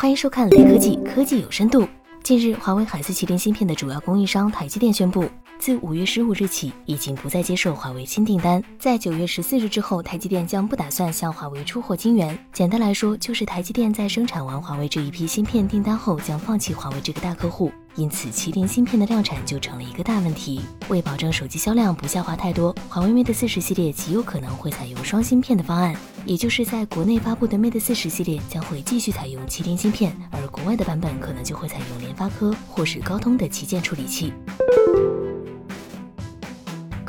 欢迎收看雷科技，科技有深度。近日，华为海思麒麟芯片的主要供应商台积电宣布，自五月十五日起，已经不再接受华为新订单。在九月十四日之后，台积电将不打算向华为出货晶圆。简单来说，就是台积电在生产完华为这一批芯片订单后，将放弃华为这个大客户。因此，麒麟芯片的量产就成了一个大问题。为保证手机销量不下滑太多，华为 Mate 四十系列极有可能会采用双芯片的方案，也就是在国内发布的 Mate 四十系列将会继续采用麒麟芯片，而国外的版本可能就会采用联发科或是高通的旗舰处理器。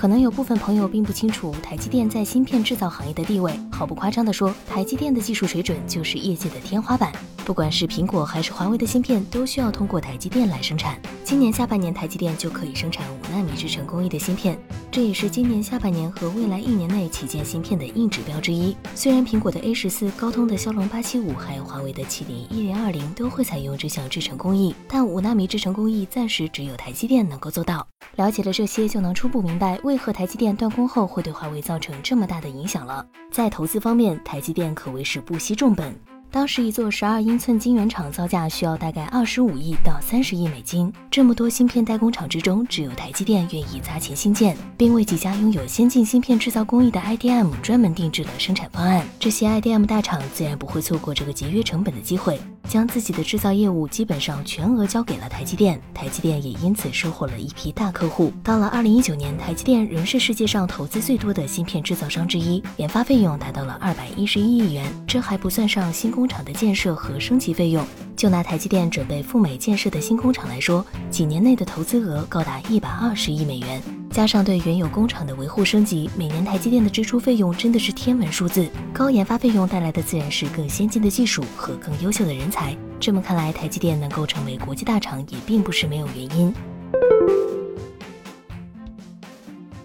可能有部分朋友并不清楚台积电在芯片制造行业的地位。毫不夸张地说，台积电的技术水准就是业界的天花板。不管是苹果还是华为的芯片，都需要通过台积电来生产。今年下半年，台积电就可以生产五纳米制程工艺的芯片，这也是今年下半年和未来一年内旗舰芯片的硬指标之一。虽然苹果的 A 十四、高通的骁龙八七五，还有华为的麒麟一零二零都会采用这项制程工艺，但五纳米制程工艺暂时只有台积电能够做到。了解了这些，就能初步明白为何台积电断供后会对华为造成这么大的影响了。在投资方面，台积电可谓是不惜重本。当时一座十二英寸晶圆厂造价需要大概二十五亿到三十亿美金，这么多芯片代工厂之中，只有台积电愿意砸钱兴建，并为几家拥有先进芯片制造工艺的 IDM 专门定制了生产方案。这些 IDM 大厂自然不会错过这个节约成本的机会。将自己的制造业务基本上全额交给了台积电，台积电也因此收获了一批大客户。到了二零一九年，台积电仍是世界上投资最多的芯片制造商之一，研发费用达到了二百一十一亿元，这还不算上新工厂的建设和升级费用。就拿台积电准备赴美建设的新工厂来说，几年内的投资额高达一百二十亿美元。加上对原有工厂的维护升级，每年台积电的支出费用真的是天文数字。高研发费用带来的自然是更先进的技术和更优秀的人才。这么看来，台积电能够成为国际大厂也并不是没有原因。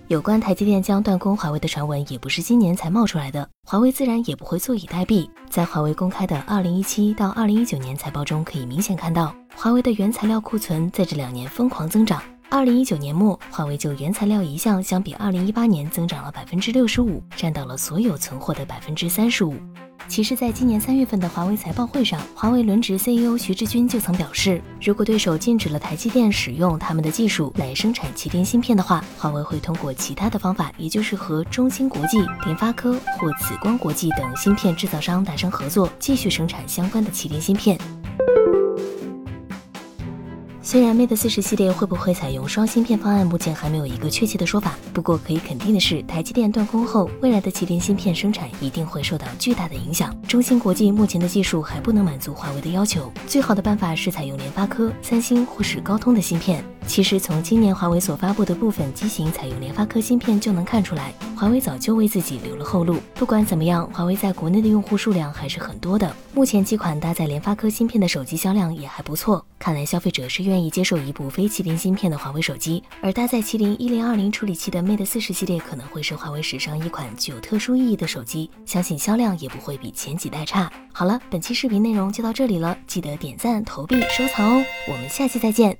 有关台积电将断供华为的传闻也不是今年才冒出来的，华为自然也不会坐以待毙。在华为公开的二零一七到二零一九年财报中，可以明显看到华为的原材料库存在这两年疯狂增长。二零一九年末，华为就原材料一项相比二零一八年增长了百分之六十五，占到了所有存货的百分之三十五。其实，在今年三月份的华为财报会上，华为轮值 CEO 徐志军就曾表示，如果对手禁止了台积电使用他们的技术来生产麒麟芯片的话，华为会通过其他的方法，也就是和中芯国际、联发科或紫光国际等芯片制造商达成合作，继续生产相关的麒麟芯片。虽然 Mate 四十系列会不会采用双芯片方案，目前还没有一个确切的说法。不过可以肯定的是，台积电断供后，未来的麒麟芯片生产一定会受到巨大的影响。中芯国际目前的技术还不能满足华为的要求，最好的办法是采用联发科、三星或是高通的芯片。其实从今年华为所发布的部分机型采用联发科芯片就能看出来，华为早就为自己留了后路。不管怎么样，华为在国内的用户数量还是很多的。目前几款搭载联发科芯片的手机销量也还不错，看来消费者是愿愿意接受一部非麒麟芯片的华为手机。而搭载麒麟一零二零处理器的 Mate 四十系列可能会是华为史上一款具有特殊意义的手机，相信销量也不会比前几代差。好了，本期视频内容就到这里了，记得点赞、投币、收藏哦，我们下期再见。